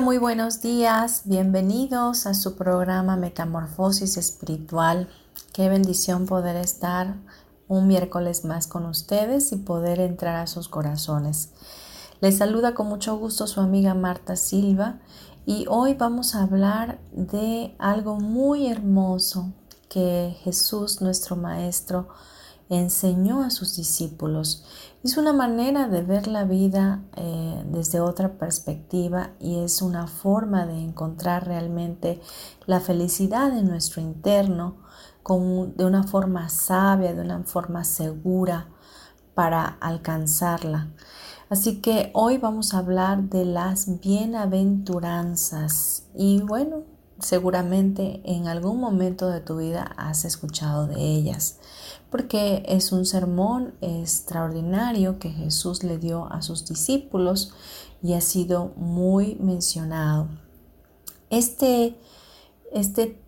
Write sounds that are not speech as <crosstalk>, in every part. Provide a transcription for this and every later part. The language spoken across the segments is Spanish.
Muy buenos días. Bienvenidos a su programa Metamorfosis Espiritual. Qué bendición poder estar un miércoles más con ustedes y poder entrar a sus corazones. Les saluda con mucho gusto su amiga Marta Silva y hoy vamos a hablar de algo muy hermoso que Jesús, nuestro Maestro, enseñó a sus discípulos. Es una manera de ver la vida eh, desde otra perspectiva y es una forma de encontrar realmente la felicidad en nuestro interno con, de una forma sabia, de una forma segura para alcanzarla. Así que hoy vamos a hablar de las bienaventuranzas y bueno, seguramente en algún momento de tu vida has escuchado de ellas porque es un sermón extraordinario que Jesús le dio a sus discípulos y ha sido muy mencionado. Este, este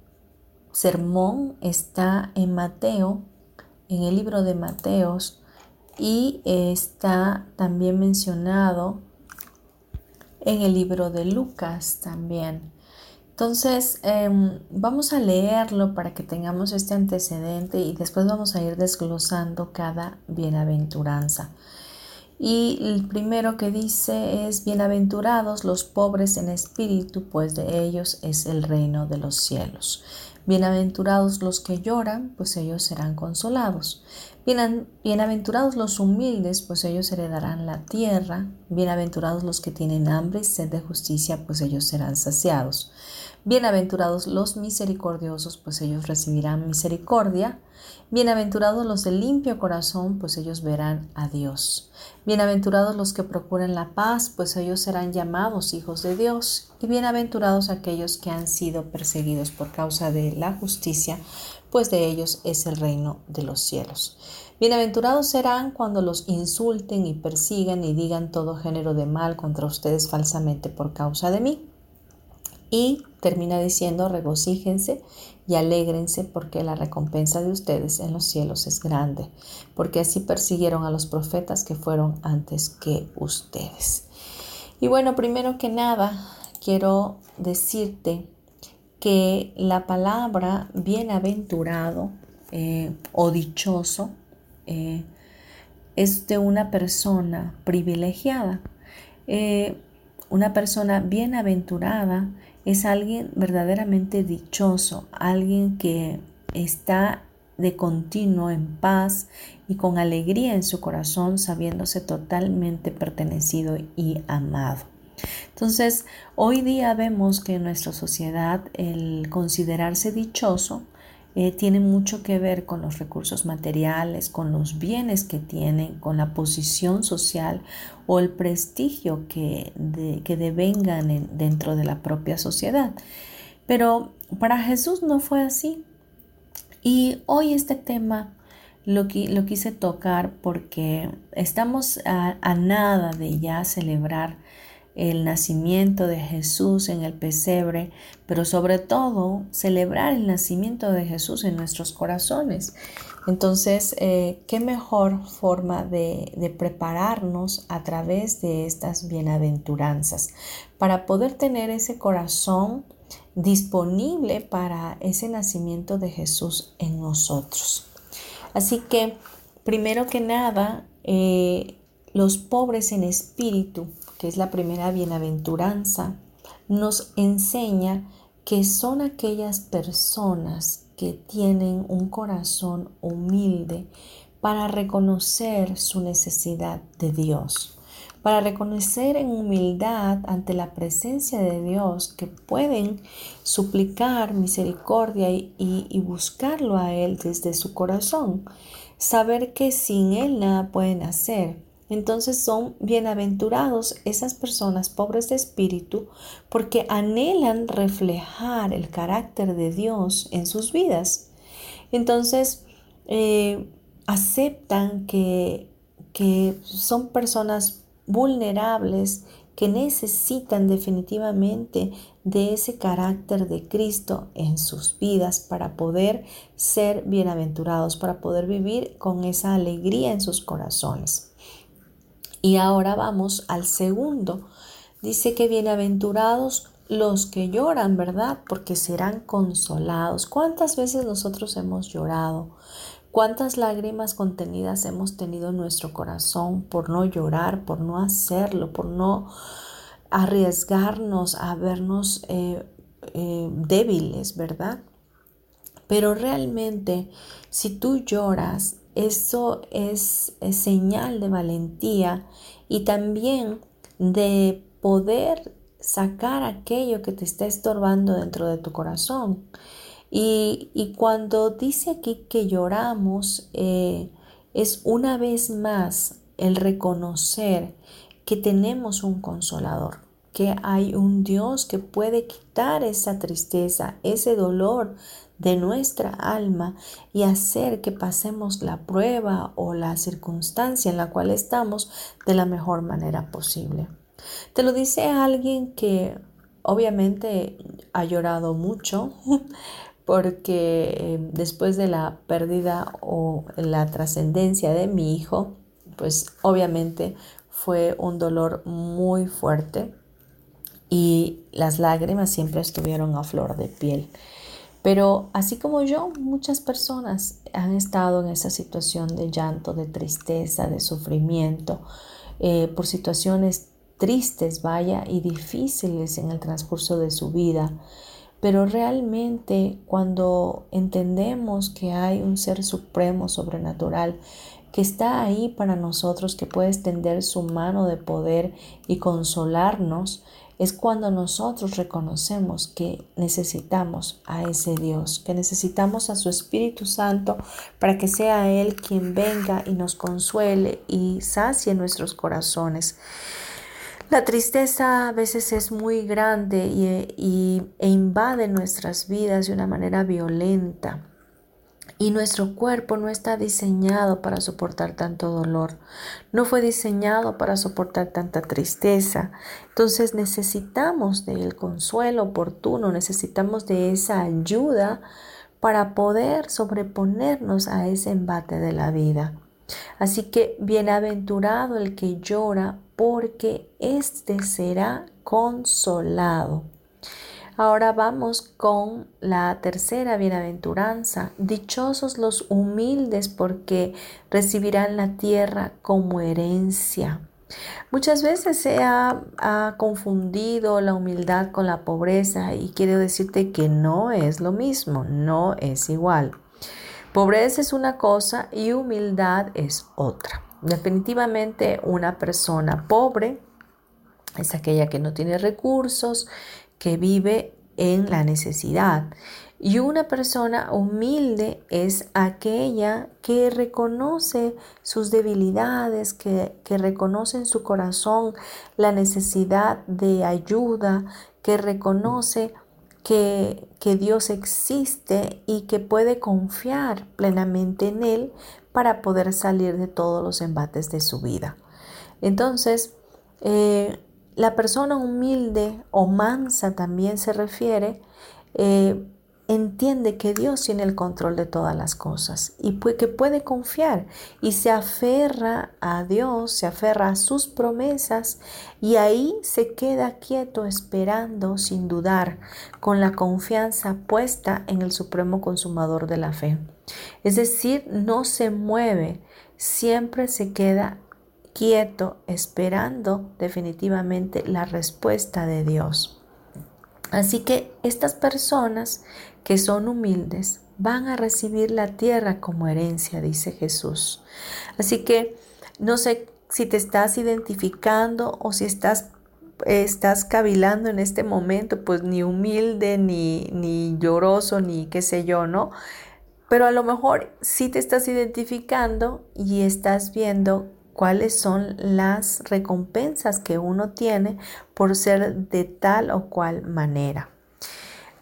sermón está en Mateo, en el libro de Mateos, y está también mencionado en el libro de Lucas también. Entonces, em, vamos a leerlo para que tengamos este antecedente y después vamos a ir desglosando cada bienaventuranza. Y el primero que dice es, bienaventurados los pobres en espíritu, pues de ellos es el reino de los cielos. Bienaventurados los que lloran, pues ellos serán consolados. Bienaventurados los humildes, pues ellos heredarán la tierra. Bienaventurados los que tienen hambre y sed de justicia, pues ellos serán saciados. Bienaventurados los misericordiosos, pues ellos recibirán misericordia. Bienaventurados los de limpio corazón, pues ellos verán a Dios. Bienaventurados los que procuran la paz, pues ellos serán llamados hijos de Dios. Y bienaventurados aquellos que han sido perseguidos por causa de la justicia, pues de ellos es el reino de los cielos. Bienaventurados serán cuando los insulten y persigan y digan todo género de mal contra ustedes falsamente por causa de mí. Y termina diciendo, regocíjense y alégrense porque la recompensa de ustedes en los cielos es grande, porque así persiguieron a los profetas que fueron antes que ustedes. Y bueno, primero que nada, quiero decirte que la palabra bienaventurado eh, o dichoso eh, es de una persona privilegiada. Eh, una persona bienaventurada es alguien verdaderamente dichoso, alguien que está de continuo en paz y con alegría en su corazón, sabiéndose totalmente pertenecido y amado. Entonces, hoy día vemos que en nuestra sociedad el considerarse dichoso eh, tiene mucho que ver con los recursos materiales, con los bienes que tienen, con la posición social o el prestigio que, que devengan dentro de la propia sociedad. Pero para Jesús no fue así. Y hoy este tema lo, lo quise tocar porque estamos a nada de ya celebrar el nacimiento de Jesús en el pesebre, pero sobre todo celebrar el nacimiento de Jesús en nuestros corazones. Entonces, eh, ¿qué mejor forma de, prepararnos a través de estas bienaventuranzas para poder tener ese corazón disponible para ese nacimiento de Jesús en nosotros? Así que, primero que nada, eh, los pobres en espíritu, que es la primera bienaventuranza, nos enseña que son aquellas personas que tienen un corazón humilde para reconocer su necesidad de Dios, para reconocer en humildad ante la presencia de Dios que pueden suplicar misericordia y, buscarlo a Él desde su corazón, saber que sin Él nada pueden hacer entonces son bienaventurados esas personas pobres de espíritu porque anhelan reflejar el carácter de Dios en sus vidas. Entonces eh, aceptan que, que son personas vulnerables que necesitan definitivamente de ese carácter de Cristo en sus vidas para poder ser bienaventurados, para poder vivir con esa alegría en sus corazones. Y ahora vamos al segundo. Dice que bienaventurados los que lloran, ¿verdad? Porque serán consolados. ¿Cuántas veces nosotros hemos llorado? ¿Cuántas lágrimas contenidas hemos tenido en nuestro corazón por no llorar, por no hacerlo, por no arriesgarnos a vernos eh, eh, débiles, ¿verdad? Pero realmente, si tú lloras, eso es, señal de valentía y también de poder sacar aquello que te está estorbando dentro de tu corazón. Y, cuando dice aquí que lloramos, eh, es una vez más el reconocer que tenemos un consolador, que hay un Dios que puede quitar esa tristeza, ese dolor de nuestra alma y hacer que pasemos la prueba o la circunstancia en la cual estamos de la mejor manera posible. Te lo dice alguien que obviamente ha llorado mucho <laughs> porque eh, después de la pérdida o la trascendencia de mi hijo, pues obviamente fue un dolor muy fuerte y las lágrimas siempre estuvieron a flor de piel. Pero así como yo, muchas personas han estado en esa situación de llanto, de tristeza, de sufrimiento, eh, por situaciones tristes, vaya, y difíciles en el transcurso de su vida. Pero realmente cuando entendemos que hay un ser supremo, sobrenatural, que está ahí para nosotros, que puede extender su mano de poder y consolarnos, es cuando nosotros reconocemos que necesitamos a ese Dios, que necesitamos a su Espíritu Santo para que sea Él quien venga y nos consuele y sacie nuestros corazones. La tristeza a veces es muy grande y, e invade nuestras vidas de una manera violenta. Y nuestro cuerpo no está diseñado para soportar tanto dolor, no fue diseñado para soportar tanta tristeza. Entonces necesitamos del consuelo oportuno, necesitamos de esa ayuda para poder sobreponernos a ese embate de la vida. Así que bienaventurado el que llora, porque éste será consolado. Ahora vamos con la tercera bienaventuranza. Dichosos los humildes porque recibirán la tierra como herencia. Muchas veces se ha, ha, confundido la humildad con la pobreza y quiero decirte que no es lo mismo, no es igual. Pobreza es una cosa y humildad es otra. Definitivamente una persona pobre es aquella que no tiene recursos, que vive en la necesidad. Y una persona humilde es aquella que reconoce sus debilidades, que, reconoce en su corazón la necesidad de ayuda, que reconoce que, que Dios existe y que puede confiar plenamente en Él para poder salir de todos los embates de su vida. Entonces, eh, la persona humilde o mansa también se refiere, eh, entiende que Dios tiene el control de todas las cosas y que puede confiar y se aferra a Dios, se aferra a sus promesas y ahí se queda quieto esperando sin dudar, con la confianza puesta en el supremo consumador de la fe. Es decir, no se mueve, siempre se queda quieto esperando definitivamente la respuesta de Dios. Así que estas personas que son humildes van a recibir la tierra como herencia, dice Jesús. Así que no sé si te estás identificando o si estás estás cavilando en este momento, pues ni humilde, ni, ni lloroso, ni qué sé yo, ¿no? Pero a lo mejor sí te estás identificando y estás viendo cuáles son las recompensas que uno tiene por ser de tal o cual manera.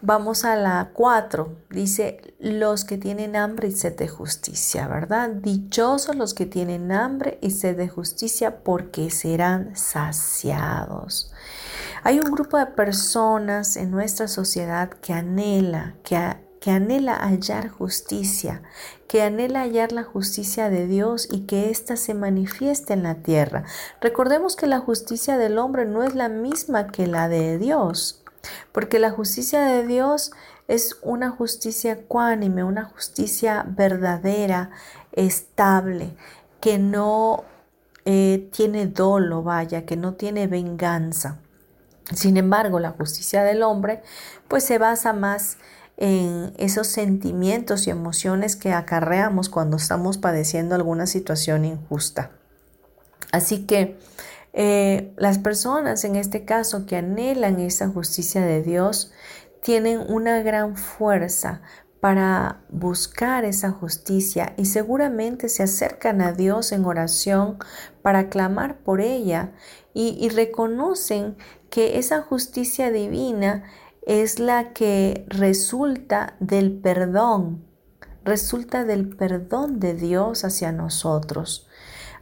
Vamos a la 4. Dice, los que tienen hambre y sed de justicia, ¿verdad? Dichosos los que tienen hambre y sed de justicia porque serán saciados. Hay un grupo de personas en nuestra sociedad que anhela, que, que anhela hallar justicia, que anhela hallar la justicia de Dios y que ésta se manifieste en la tierra. Recordemos que la justicia del hombre no es la misma que la de Dios. Porque la justicia de Dios es una justicia cuánime, una justicia verdadera, estable, que no eh, tiene dolo, vaya, que no tiene venganza. Sin embargo, la justicia del hombre pues se basa más en esos sentimientos y emociones que acarreamos cuando estamos padeciendo alguna situación injusta. Así que eh, las personas en este caso que anhelan esa justicia de Dios tienen una gran fuerza para buscar esa justicia y seguramente se acercan a Dios en oración para clamar por ella y, y reconocen que esa justicia divina es la que resulta del perdón, resulta del perdón de Dios hacia nosotros.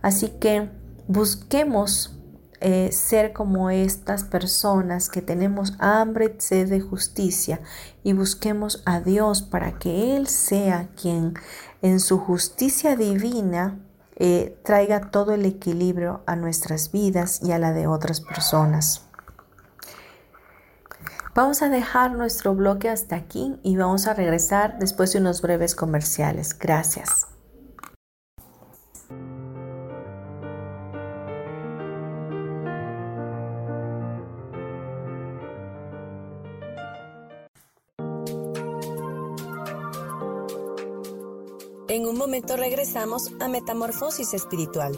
Así que busquemos eh, ser como estas personas que tenemos hambre y sed de justicia y busquemos a Dios para que Él sea quien en su justicia divina eh, traiga todo el equilibrio a nuestras vidas y a la de otras personas. Vamos a dejar nuestro bloque hasta aquí y vamos a regresar después de unos breves comerciales. Gracias. En un momento regresamos a Metamorfosis Espiritual.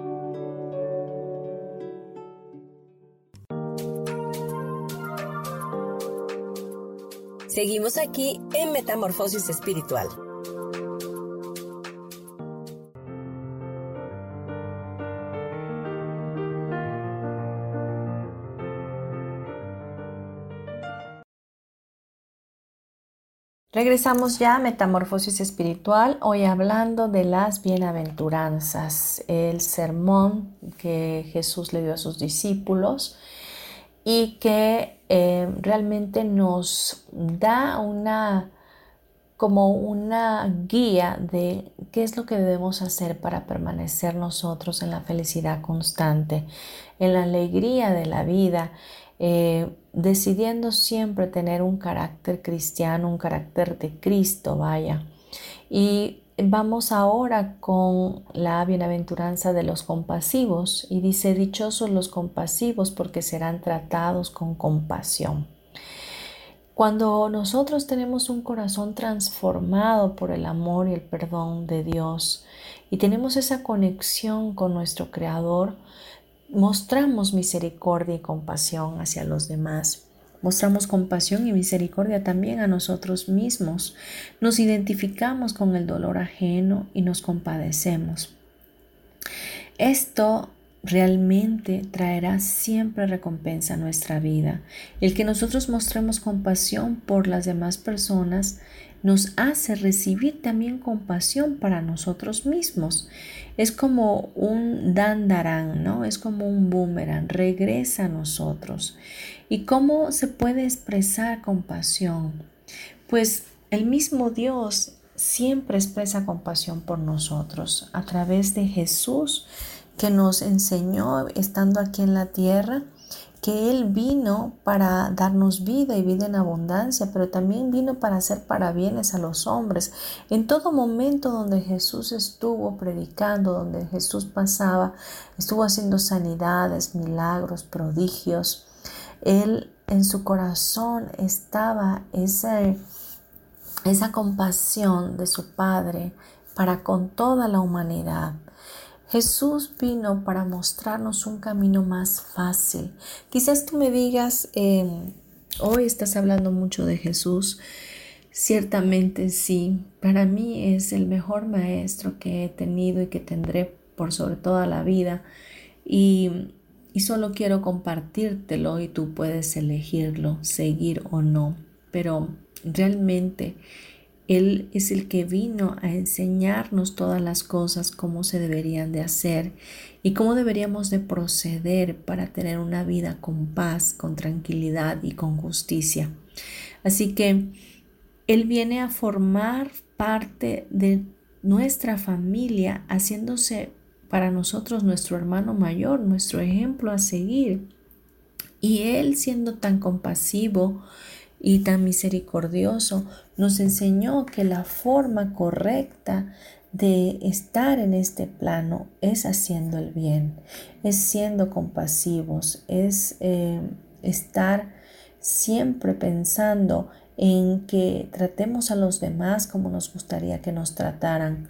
Seguimos aquí en Metamorfosis Espiritual. Regresamos ya a Metamorfosis Espiritual, hoy hablando de las bienaventuranzas, el sermón que Jesús le dio a sus discípulos y que eh, realmente nos da una como una guía de qué es lo que debemos hacer para permanecer nosotros en la felicidad constante, en la alegría de la vida, eh, decidiendo siempre tener un carácter cristiano, un carácter de Cristo, vaya. Y vamos ahora con la bienaventuranza de los compasivos y dice, dichosos los compasivos porque serán tratados con compasión. Cuando nosotros tenemos un corazón transformado por el amor y el perdón de Dios y tenemos esa conexión con nuestro Creador, mostramos misericordia y compasión hacia los demás. Mostramos compasión y misericordia también a nosotros mismos. Nos identificamos con el dolor ajeno y nos compadecemos. Esto realmente traerá siempre recompensa a nuestra vida. El que nosotros mostremos compasión por las demás personas nos hace recibir también compasión para nosotros mismos. Es como un dandarán, ¿no? Es como un boomerang, regresa a nosotros. ¿Y cómo se puede expresar compasión? Pues el mismo Dios siempre expresa compasión por nosotros a través de Jesús que nos enseñó estando aquí en la tierra que Él vino para darnos vida y vida en abundancia, pero también vino para hacer parabienes a los hombres. En todo momento donde Jesús estuvo predicando, donde Jesús pasaba, estuvo haciendo sanidades, milagros, prodigios, Él en su corazón estaba esa, esa compasión de su Padre para con toda la humanidad. Jesús vino para mostrarnos un camino más fácil. Quizás tú me digas, em, hoy estás hablando mucho de Jesús. Ciertamente sí, para mí es el mejor maestro que he tenido y que tendré por sobre toda la vida. Y, y solo quiero compartírtelo y tú puedes elegirlo, seguir o no. Pero realmente él es el que vino a enseñarnos todas las cosas, cómo se deberían de hacer y cómo deberíamos de proceder para tener una vida con paz, con tranquilidad y con justicia. Así que Él viene a formar parte de nuestra familia, haciéndose para nosotros nuestro hermano mayor, nuestro ejemplo a seguir. Y Él siendo tan compasivo, y tan misericordioso, nos enseñó que la forma correcta de estar en este plano es haciendo el bien, es siendo compasivos, es eh, estar siempre pensando en que tratemos a los demás como nos gustaría que nos trataran,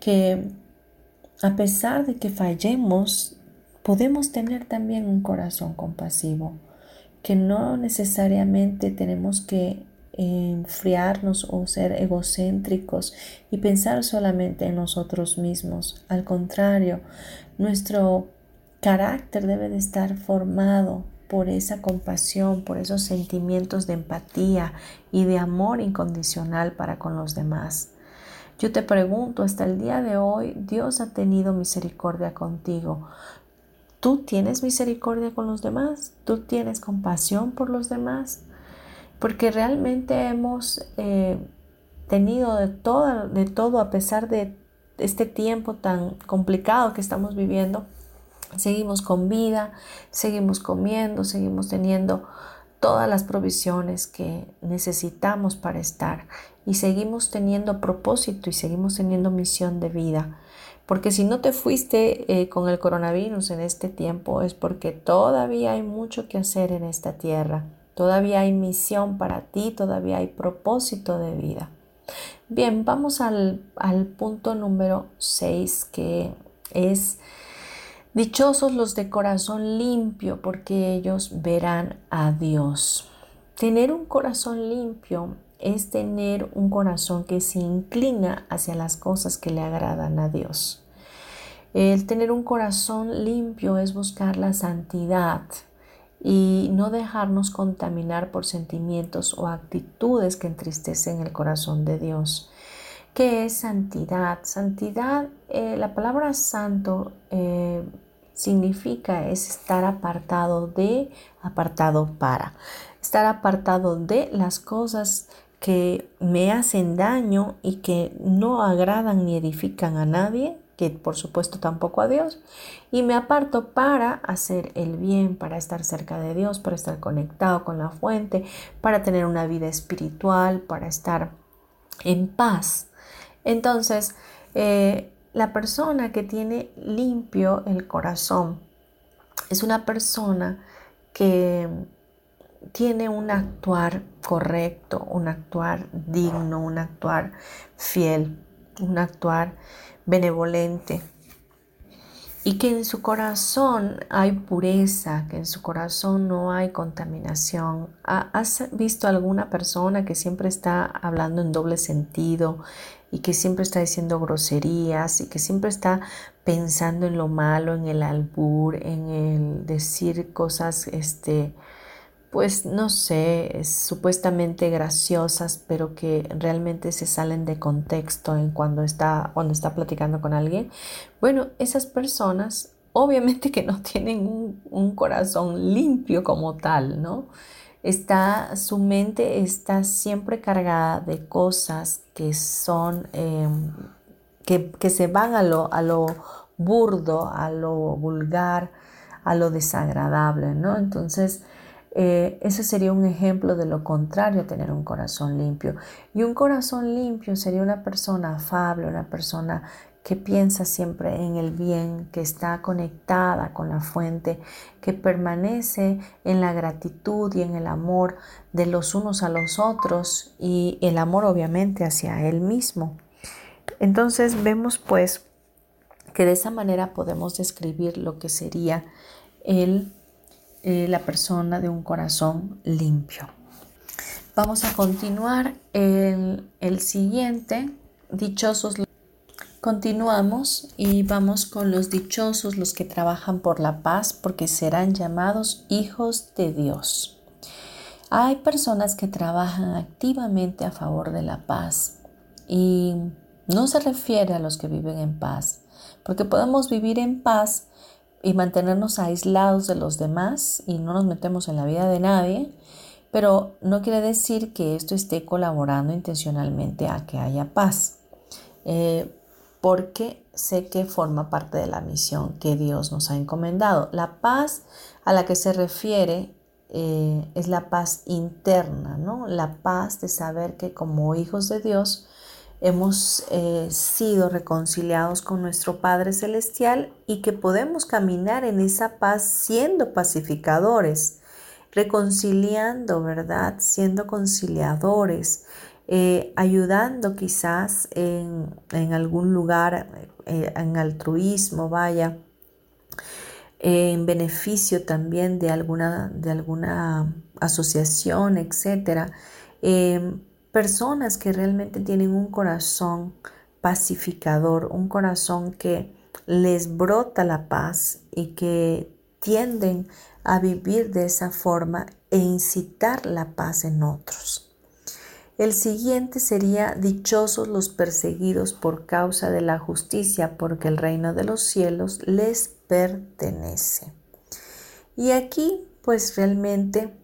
que a pesar de que fallemos, podemos tener también un corazón compasivo que no necesariamente tenemos que enfriarnos o ser egocéntricos y pensar solamente en nosotros mismos. Al contrario, nuestro carácter debe de estar formado por esa compasión, por esos sentimientos de empatía y de amor incondicional para con los demás. Yo te pregunto, hasta el día de hoy, Dios ha tenido misericordia contigo. ¿Tú tienes misericordia con los demás? ¿Tú tienes compasión por los demás? Porque realmente hemos eh, tenido de todo, de todo a pesar de este tiempo tan complicado que estamos viviendo. Seguimos con vida, seguimos comiendo, seguimos teniendo todas las provisiones que necesitamos para estar y seguimos teniendo propósito y seguimos teniendo misión de vida. Porque si no te fuiste eh, con el coronavirus en este tiempo es porque todavía hay mucho que hacer en esta tierra. Todavía hay misión para ti, todavía hay propósito de vida. Bien, vamos al, al punto número 6 que es dichosos los de corazón limpio porque ellos verán a Dios. Tener un corazón limpio es tener un corazón que se inclina hacia las cosas que le agradan a Dios. El tener un corazón limpio es buscar la santidad y no dejarnos contaminar por sentimientos o actitudes que entristecen el corazón de Dios. ¿Qué es santidad? Santidad, eh, la palabra santo eh, significa es estar apartado de, apartado para, estar apartado de las cosas que me hacen daño y que no agradan ni edifican a nadie, que por supuesto tampoco a Dios, y me aparto para hacer el bien, para estar cerca de Dios, para estar conectado con la fuente, para tener una vida espiritual, para estar en paz. Entonces, eh, la persona que tiene limpio el corazón es una persona que tiene un actuar correcto, un actuar digno, un actuar fiel, un actuar benevolente. Y que en su corazón hay pureza, que en su corazón no hay contaminación. ¿Has visto alguna persona que siempre está hablando en doble sentido y que siempre está diciendo groserías y que siempre está pensando en lo malo, en el albur, en el decir cosas, este, pues no sé, supuestamente graciosas, pero que realmente se salen de contexto en cuando está, cuando está platicando con alguien. Bueno, esas personas obviamente que no <laughs> tienen un, corazón limpio como tal, ¿no? Está, su mente está siempre cargada de cosas que son, em, que, que, se van a lo, a lo burdo, a lo vulgar, a lo desagradable, ¿no? Entonces, eh, ese sería un ejemplo de lo contrario a tener un corazón limpio. Y un corazón limpio sería una persona afable, una persona que piensa siempre en el bien, que está conectada con la fuente, que permanece en la gratitud y en el amor de los unos a los otros y el amor obviamente hacia él mismo. Entonces vemos pues que de esa manera podemos describir lo que sería el eh, la persona de un corazón limpio. Vamos a continuar el, el siguiente, dichosos. Continuamos y vamos con los dichosos, los que trabajan por la paz, porque serán llamados hijos de Dios. Hay personas que trabajan activamente a favor de la paz y no se refiere a los que viven en paz, porque podemos vivir en paz y mantenernos aislados de los demás y no nos metemos en la vida de nadie, pero no quiere decir que esto esté colaborando intencionalmente a que haya paz, eh, porque sé que forma parte de la misión que Dios nos ha encomendado. La paz a la que se refiere eh, es la paz interna, ¿no? La paz de saber que como hijos de Dios, hemos eh, sido reconciliados con nuestro Padre Celestial y que podemos caminar en esa paz siendo pacificadores, reconciliando, ¿verdad? Siendo conciliadores, eh, ayudando quizás en, algún lugar, eh, en altruismo, vaya, en beneficio también de alguna, de alguna asociación, etcétera personas que realmente tienen un corazón pacificador, un corazón que les brota la paz y que tienden a vivir de esa forma e incitar la paz en otros. El siguiente sería dichosos los perseguidos por causa de la justicia, porque el reino de los cielos les pertenece. Y aquí, pues realmente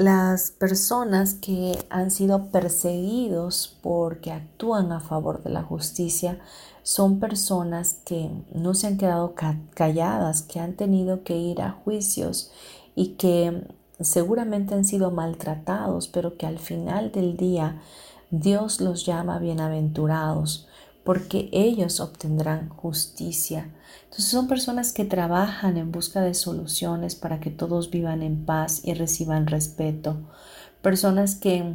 las personas que han sido perseguidos porque actúan a favor de la justicia son personas que no se han quedado calladas, que han tenido que ir a juicios y que seguramente han sido maltratados, pero que al final del día Dios los llama bienaventurados porque ellos obtendrán justicia. Entonces son personas que trabajan en busca de soluciones para que todos vivan en paz y reciban respeto. Personas que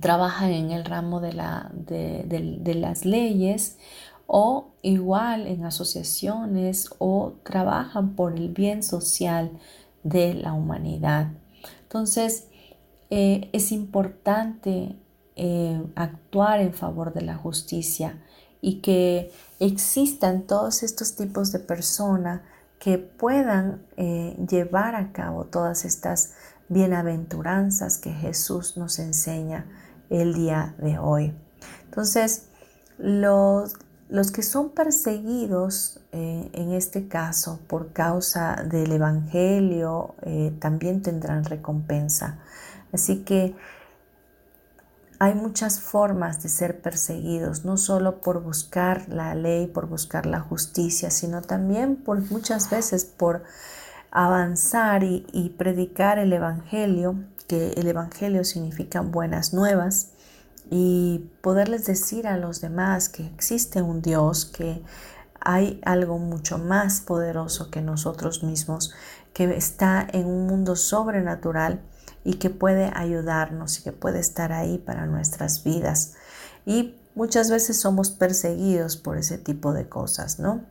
trabajan en el ramo de, la, de, las leyes o igual en asociaciones o trabajan por el bien social de la humanidad. Entonces, eh, es importante eh, actuar en favor de la justicia y que existan todos estos tipos de personas que puedan eh, llevar a cabo todas estas bienaventuranzas que Jesús nos enseña el día de hoy. Entonces, los, los que son perseguidos eh, en este caso por causa del Evangelio eh, también tendrán recompensa. Así que hay muchas formas de ser perseguidos, no solo por buscar la ley, por buscar la justicia, sino también por muchas veces por avanzar y, y predicar el Evangelio, que el Evangelio significa buenas nuevas, y poderles decir a los demás que existe un Dios, que hay algo mucho más poderoso que nosotros mismos, que está en un mundo sobrenatural y que puede ayudarnos y que puede estar ahí para nuestras vidas. Y muchas veces somos perseguidos por ese tipo de cosas, ¿no?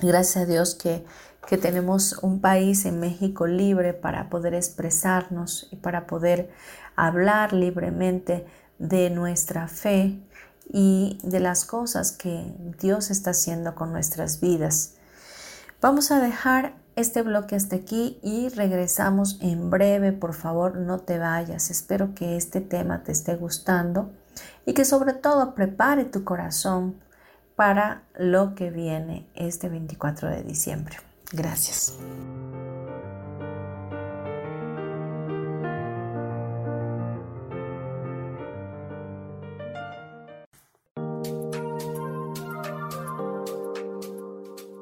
Gracias a Dios que, que tenemos un país en México libre para poder expresarnos y para poder hablar libremente de nuestra fe y de las cosas que Dios está haciendo con nuestras vidas. Vamos a dejar este bloque hasta aquí y regresamos en breve. Por favor, no te vayas. Espero que este tema te esté gustando y que sobre todo prepare tu corazón para lo que viene este 24 de diciembre. Gracias.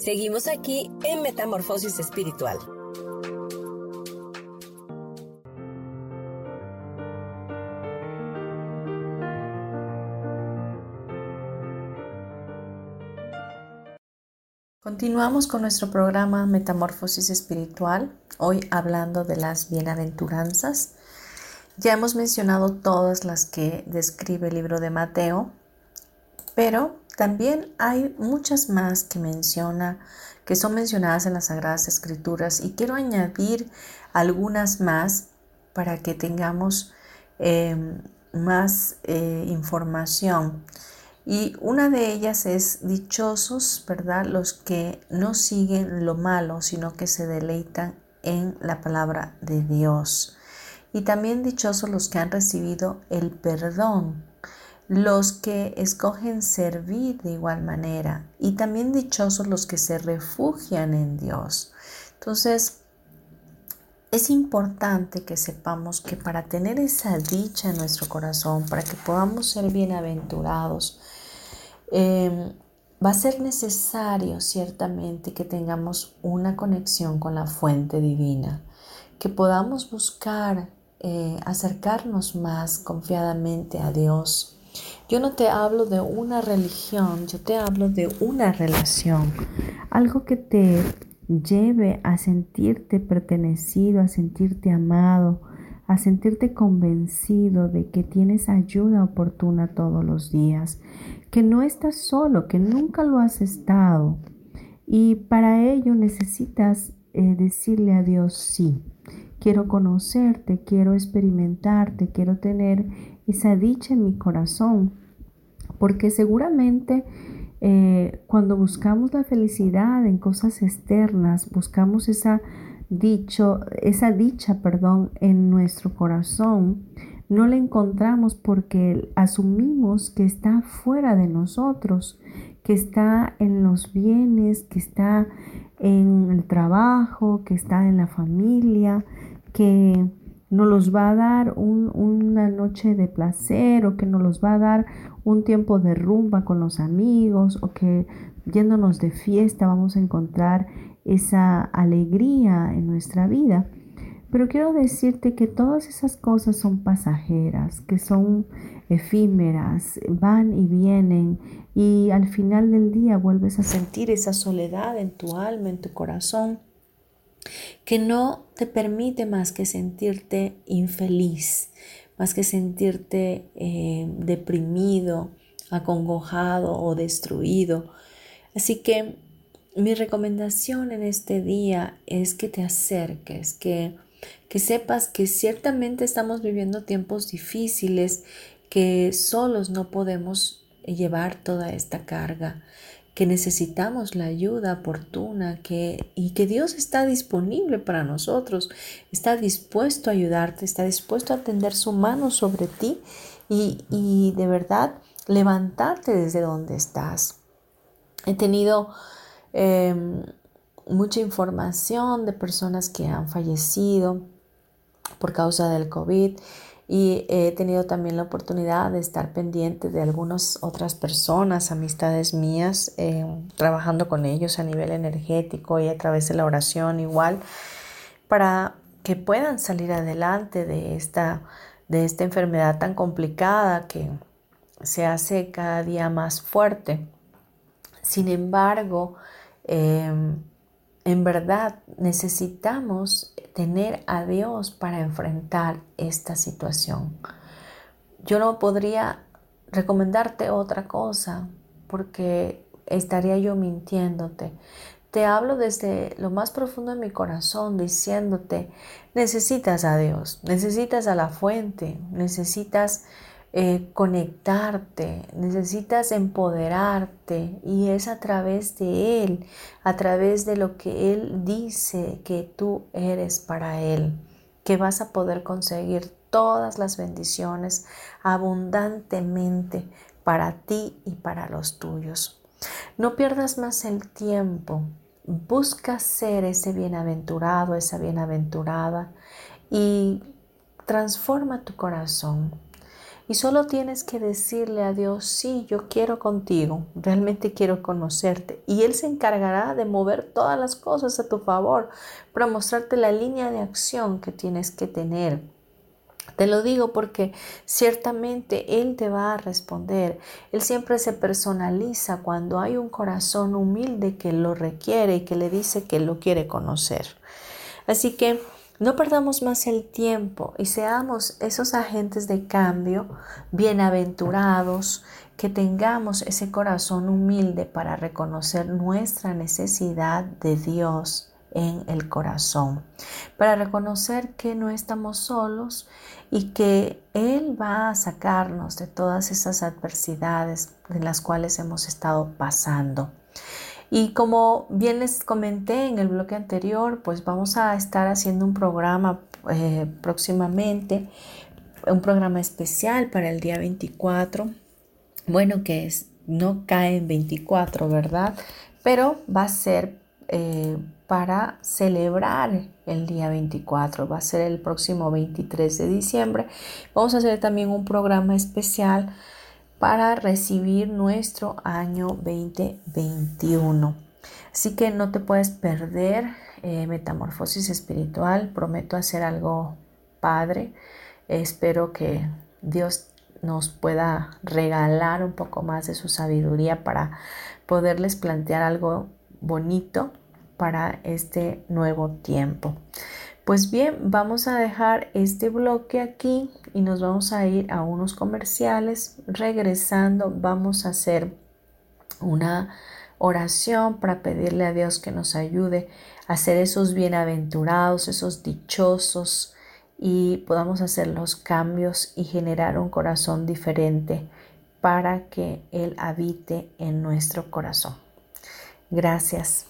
Seguimos aquí en Metamorfosis Espiritual. Continuamos con nuestro programa Metamorfosis Espiritual, hoy hablando de las bienaventuranzas. Ya hemos mencionado todas las que describe el libro de Mateo, pero también hay muchas más que menciona, que son mencionadas en las Sagradas Escrituras y quiero añadir algunas más para que tengamos em, más eh, información. Y una de ellas es dichosos, ¿verdad? Los que no siguen lo malo, sino que se deleitan en la palabra de Dios. Y también dichosos los que han recibido el perdón los que escogen servir de igual manera y también dichosos los que se refugian en Dios. Entonces, es importante que sepamos que para tener esa dicha en nuestro corazón, para que podamos ser bienaventurados, em, va a ser necesario ciertamente que tengamos una conexión con la fuente divina, que podamos buscar eh, acercarnos más confiadamente a Dios yo no te hablo de una religión, yo te hablo de una relación, algo que te lleve a sentirte pertenecido, a sentirte amado, a sentirte convencido de que tienes ayuda oportuna todos los días, que no estás solo, que nunca lo has estado. Y para ello necesitas eh, decirle a Dios sí. Quiero conocerte, quiero experimentarte, quiero tener esa dicha en mi corazón, porque seguramente eh, cuando buscamos la felicidad en cosas externas, buscamos esa dicho, esa dicha, perdón, en nuestro corazón, no la encontramos porque asumimos que está fuera de nosotros, que está en los bienes, que está en el trabajo, que está en la familia, que nos los va a dar una noche de placer o que nos los va a dar un tiempo de rumba con los amigos o que yéndonos de fiesta vamos a encontrar esa alegría en nuestra vida. Pero quiero decirte que todas esas cosas son pasajeras, que son efímeras, van y vienen y al final del día vuelves a sentir esa soledad en tu alma, en tu corazón, que no te permite más que sentirte infeliz, más que sentirte eh, deprimido, acongojado o destruido. Así que mi recomendación en este día es que te acerques, que, que sepas que ciertamente estamos viviendo tiempos difíciles, que solos no podemos llevar toda esta carga, que necesitamos la ayuda oportuna que, y que Dios está disponible para nosotros, está dispuesto a ayudarte, está dispuesto a tender su mano sobre ti y, y de verdad levantarte desde donde estás. He tenido Em, mucha información de personas que han fallecido por causa del COVID y he tenido también la oportunidad de estar pendiente de algunas otras personas, amistades mías, em, trabajando con ellos a nivel energético y a través de la oración igual, para que puedan salir adelante de esta, de esta enfermedad tan complicada que se hace cada día más fuerte. Sin embargo, Em, en verdad necesitamos tener a Dios para enfrentar esta situación. Yo no podría recomendarte otra cosa porque estaría yo mintiéndote. Te hablo desde lo más profundo de mi corazón diciéndote, necesitas a Dios, necesitas a la fuente, necesitas eh, conectarte, necesitas empoderarte y es a través de Él, a través de lo que Él dice que tú eres para Él, que vas a poder conseguir todas las bendiciones abundantemente para ti y para los tuyos. No pierdas más el tiempo, busca ser ese bienaventurado, esa bienaventurada y transforma tu corazón y solo tienes que decirle a Dios, sí, yo quiero contigo, realmente quiero conocerte. Y Él se encargará de mover todas las cosas a tu favor para mostrarte la línea de acción que tienes que tener. Te lo digo porque ciertamente Él te va a responder. Él siempre se personaliza cuando hay un corazón humilde que lo requiere y que le dice que lo quiere conocer. Así que no perdamos más el tiempo y seamos esos agentes de cambio bienaventurados, que tengamos ese corazón humilde para reconocer nuestra necesidad de Dios en el corazón, para reconocer que no estamos solos y que Él va a sacarnos de todas esas adversidades de las cuales hemos estado pasando. Y como bien les comenté en el bloque anterior, pues vamos a estar haciendo un programa eh, próximamente, un programa especial para el día 24. Bueno, que no cae en 24, ¿verdad? Pero va a ser eh, para celebrar el día 24, va a ser el próximo 23 de diciembre. Vamos a hacer también un programa especial para recibir nuestro año 2021. Así que no te puedes perder eh, Metamorfosis Espiritual. Prometo hacer algo padre. espero que Dios nos pueda regalar un poco más de su sabiduría para poderles plantear algo bonito para este nuevo tiempo. Pues bien, vamos a dejar este bloque aquí y nos vamos a ir a unos comerciales. Regresando, vamos a hacer una oración para pedirle a Dios que nos ayude a ser esos bienaventurados, esos dichosos y podamos hacer los cambios y generar un corazón diferente para que Él habite en nuestro corazón. Gracias.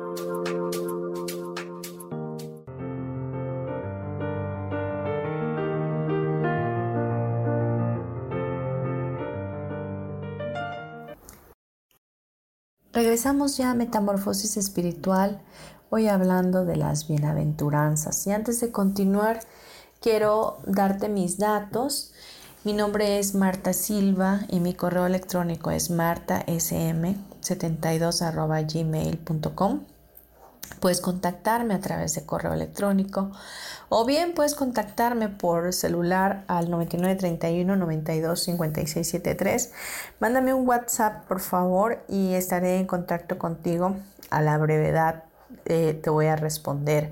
Regresamos ya a Metamorfosis Espiritual, hoy hablando de las bienaventuranzas. Y antes de continuar, quiero darte mis datos. Mi nombre es Marta Silva y mi correo electrónico es martasm72.gmail.com. Puedes contactarme a través de correo electrónico o bien puedes contactarme por celular al 9931 92 56 73. Mándame un WhatsApp por favor y estaré en contacto contigo a la brevedad. Eh, te voy a responder.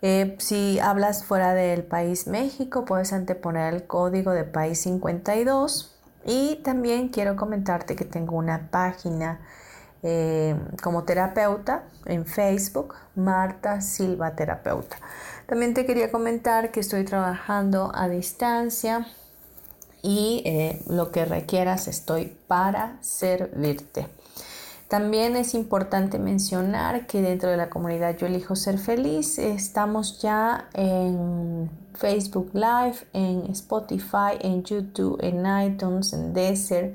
Eh, si hablas fuera del país México, puedes anteponer el código de país 52. Y también quiero comentarte que tengo una página eh, como terapeuta en Facebook, Marta Silva Terapeuta. También te quería comentar que estoy trabajando a distancia y eh, lo que requieras estoy para servirte. También es importante mencionar que dentro de la comunidad Yo elijo ser feliz estamos ya en Facebook Live, en Spotify, en YouTube, en iTunes, en Desert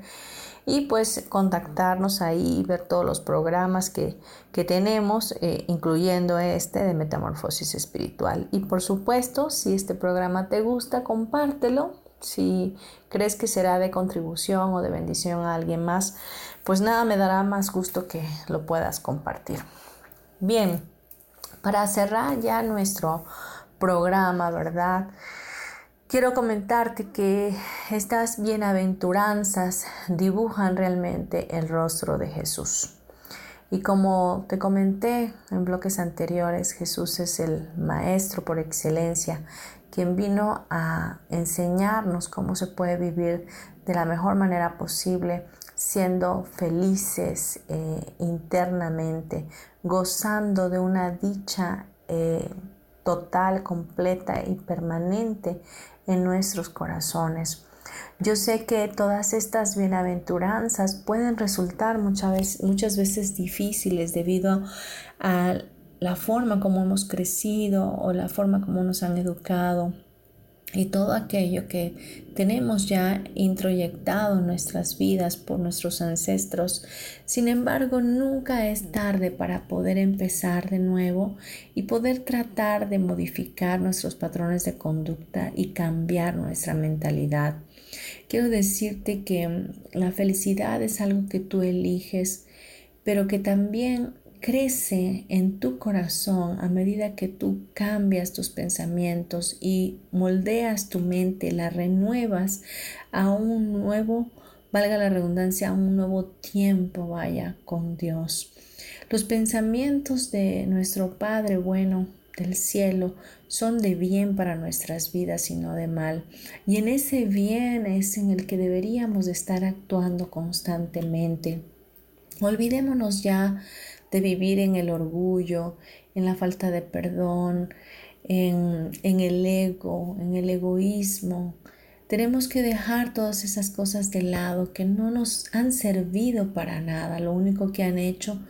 y pues contactarnos ahí y ver todos los programas que, tenemos, eh, incluyendo este de Metamorfosis Espiritual. Y por supuesto, si este programa te gusta, compártelo. Si crees que será de contribución o de bendición a alguien más, pues nada me dará más gusto que lo puedas compartir. Bien, para cerrar ya nuestro programa, ¿verdad? Quiero comentarte que estas bienaventuranzas dibujan realmente el rostro de Jesús. Y como te comenté en bloques anteriores, Jesús es el maestro por excelencia, quien vino a enseñarnos cómo se puede vivir de la mejor manera posible, siendo felices eh, internamente, gozando de una dicha eh, total, completa y permanente en nuestros corazones. Yo sé que todas estas bienaventuranzas pueden resultar muchas veces, muchas veces difíciles debido a la forma como hemos crecido o la forma como nos han educado y todo aquello que tenemos ya introyectado en nuestras vidas por nuestros ancestros. Sin embargo, nunca es tarde para poder empezar de nuevo y poder tratar de modificar nuestros patrones de conducta y cambiar nuestra mentalidad. Quiero decirte que la felicidad es algo que tú eliges, pero que también crece en tu corazón a medida que tú cambias tus pensamientos y moldeas tu mente, la renuevas a un nuevo, valga la redundancia, a un nuevo tiempo, vaya, con Dios. Los pensamientos de nuestro Padre bueno del cielo son de bien para nuestras vidas y no de mal. Y en ese bien es en el que deberíamos estar actuando constantemente. Olvidémonos ya de vivir en el orgullo, en la falta de perdón, en, el ego, en el egoísmo. Tenemos que dejar todas esas cosas de lado que no nos han servido para nada. Lo único que han hecho,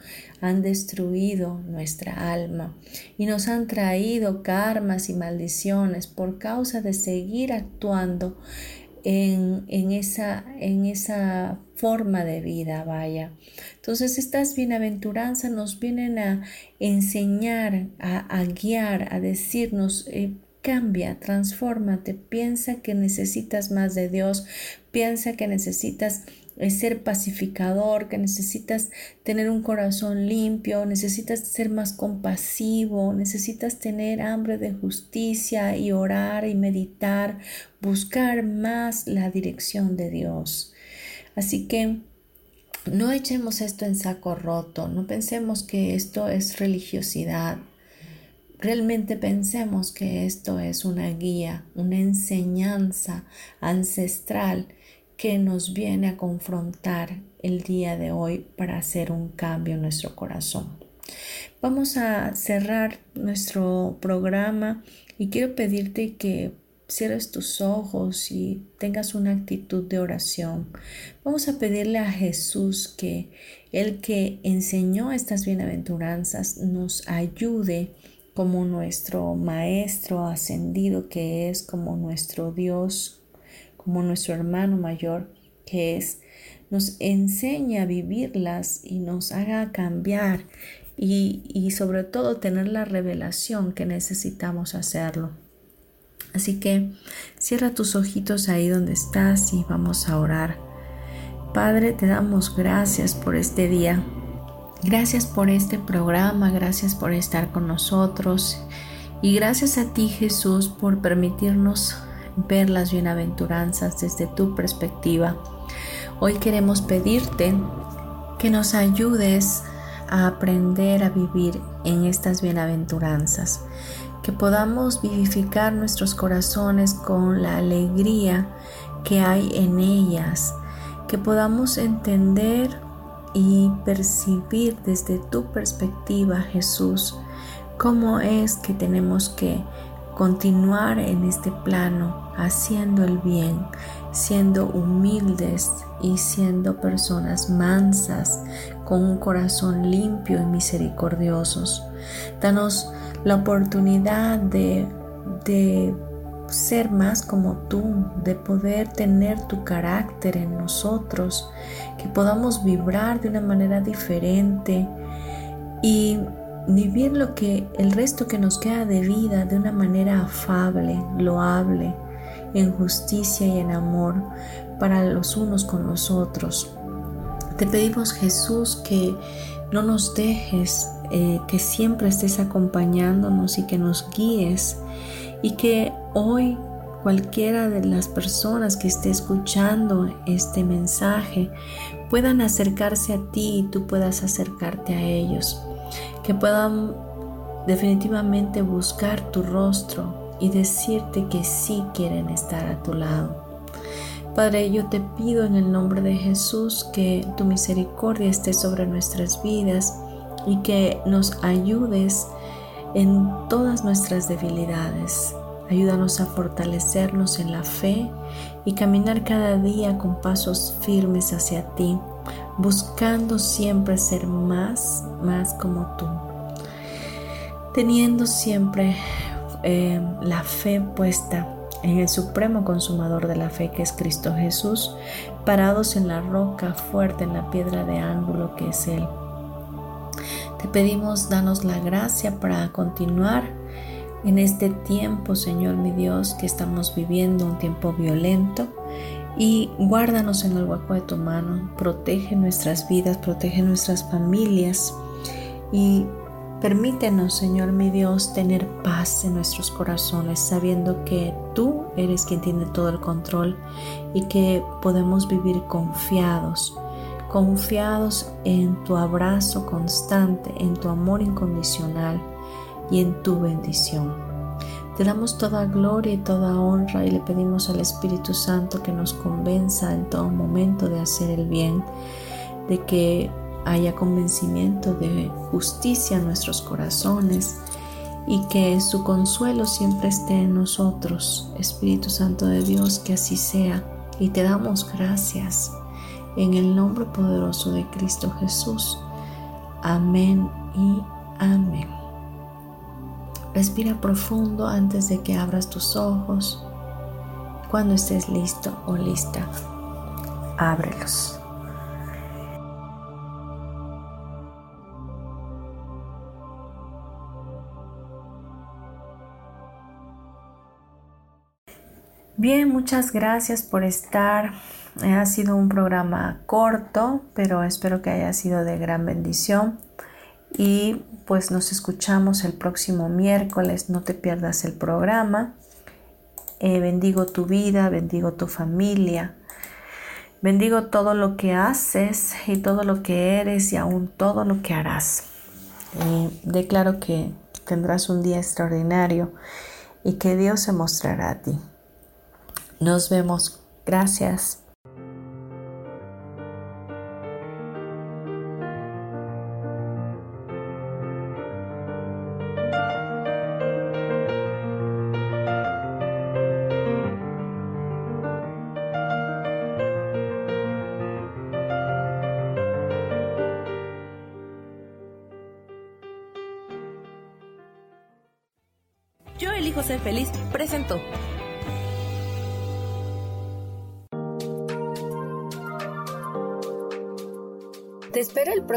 han destruido nuestra alma y nos han traído karmas y maldiciones por causa de seguir actuando en, esa, en esa forma de vida, vaya. Entonces estas bienaventuranzas nos vienen a enseñar, a, guiar, a decirnos, eh, cambia, transfórmate, piensa que necesitas más de Dios, piensa que necesitas es ser pacificador, que necesitas tener un corazón limpio, necesitas ser más compasivo, necesitas tener hambre de justicia y orar y meditar, buscar más la dirección de Dios. Así que no echemos esto en saco roto, no pensemos que esto es religiosidad. Realmente pensemos que esto es una guía, una enseñanza ancestral que nos viene a confrontar el día de hoy para hacer un cambio en nuestro corazón. Vamos a cerrar nuestro programa y quiero pedirte que cierres tus ojos y tengas una actitud de oración. Vamos a pedirle a Jesús que el que enseñó estas bienaventuranzas nos ayude como nuestro Maestro ascendido que es, como nuestro Dios como nuestro hermano mayor, que es, nos enseña a vivirlas y nos haga cambiar y, y sobre todo tener la revelación que necesitamos hacerlo. Así que cierra tus ojitos ahí donde estás y vamos a orar. Padre, te damos gracias por este día. Gracias por este programa, gracias por estar con nosotros y gracias a ti Jesús por permitirnos ver las bienaventuranzas desde tu perspectiva. Hoy queremos pedirte que nos ayudes a aprender a vivir en estas bienaventuranzas, que podamos vivificar nuestros corazones con la alegría que hay en ellas, que podamos entender y percibir desde tu perspectiva, Jesús, cómo es que tenemos que continuar en este plano haciendo el bien, siendo humildes y siendo personas mansas con un corazón limpio y misericordiosos. Danos la oportunidad de, de ser más como tú, de poder tener tu carácter en nosotros, que podamos vibrar de una manera diferente y vivir lo que el resto que nos queda de vida de una manera afable, loable, en justicia y en amor para los unos con los otros. Te pedimos Jesús que no nos dejes, eh, que siempre estés acompañándonos y que nos guíes y que hoy cualquiera de las personas que esté escuchando este mensaje puedan acercarse a ti y tú puedas acercarte a ellos que puedan definitivamente buscar tu rostro y decirte que sí quieren estar a tu lado. Padre, yo te pido en el nombre de Jesús que tu misericordia esté sobre nuestras vidas y que nos ayudes en todas nuestras debilidades. Ayúdanos a fortalecernos en la fe y caminar cada día con pasos firmes hacia ti buscando siempre ser más, más como tú, teniendo siempre eh, la fe puesta en el supremo consumador de la fe que es Cristo Jesús, parados en la roca fuerte, en la piedra de ángulo que es Él. Te pedimos, danos la gracia para continuar en este tiempo, Señor mi Dios, que estamos viviendo un tiempo violento. Y guárdanos en el hueco de tu mano, protege nuestras vidas, protege nuestras familias y Permítenos, Señor mi Dios, tener paz en nuestros corazones, sabiendo que tú eres quien tiene todo el control y que podemos vivir confiados, confiados en tu abrazo constante, en tu amor incondicional y en tu bendición. Te damos toda gloria y toda honra y le pedimos al Espíritu Santo que nos convenza en todo momento de hacer el bien, de que haya convencimiento de justicia en nuestros corazones y que su consuelo siempre esté en nosotros. Espíritu Santo de Dios, que así sea. Y te damos gracias en el nombre poderoso de Cristo Jesús. Amén y amén. Respira profundo antes de que abras tus ojos. Cuando estés listo o lista, ábrelos. Bien, muchas gracias por estar. Ha sido un programa corto, pero espero que haya sido de gran bendición. Y pues nos escuchamos el próximo miércoles. No te pierdas el programa. Eh, bendigo tu vida, bendigo tu familia. Bendigo todo lo que haces y todo lo que eres y aún todo lo que harás. Declaro que tendrás un día extraordinario y que Dios se mostrará a ti. Nos vemos. Gracias.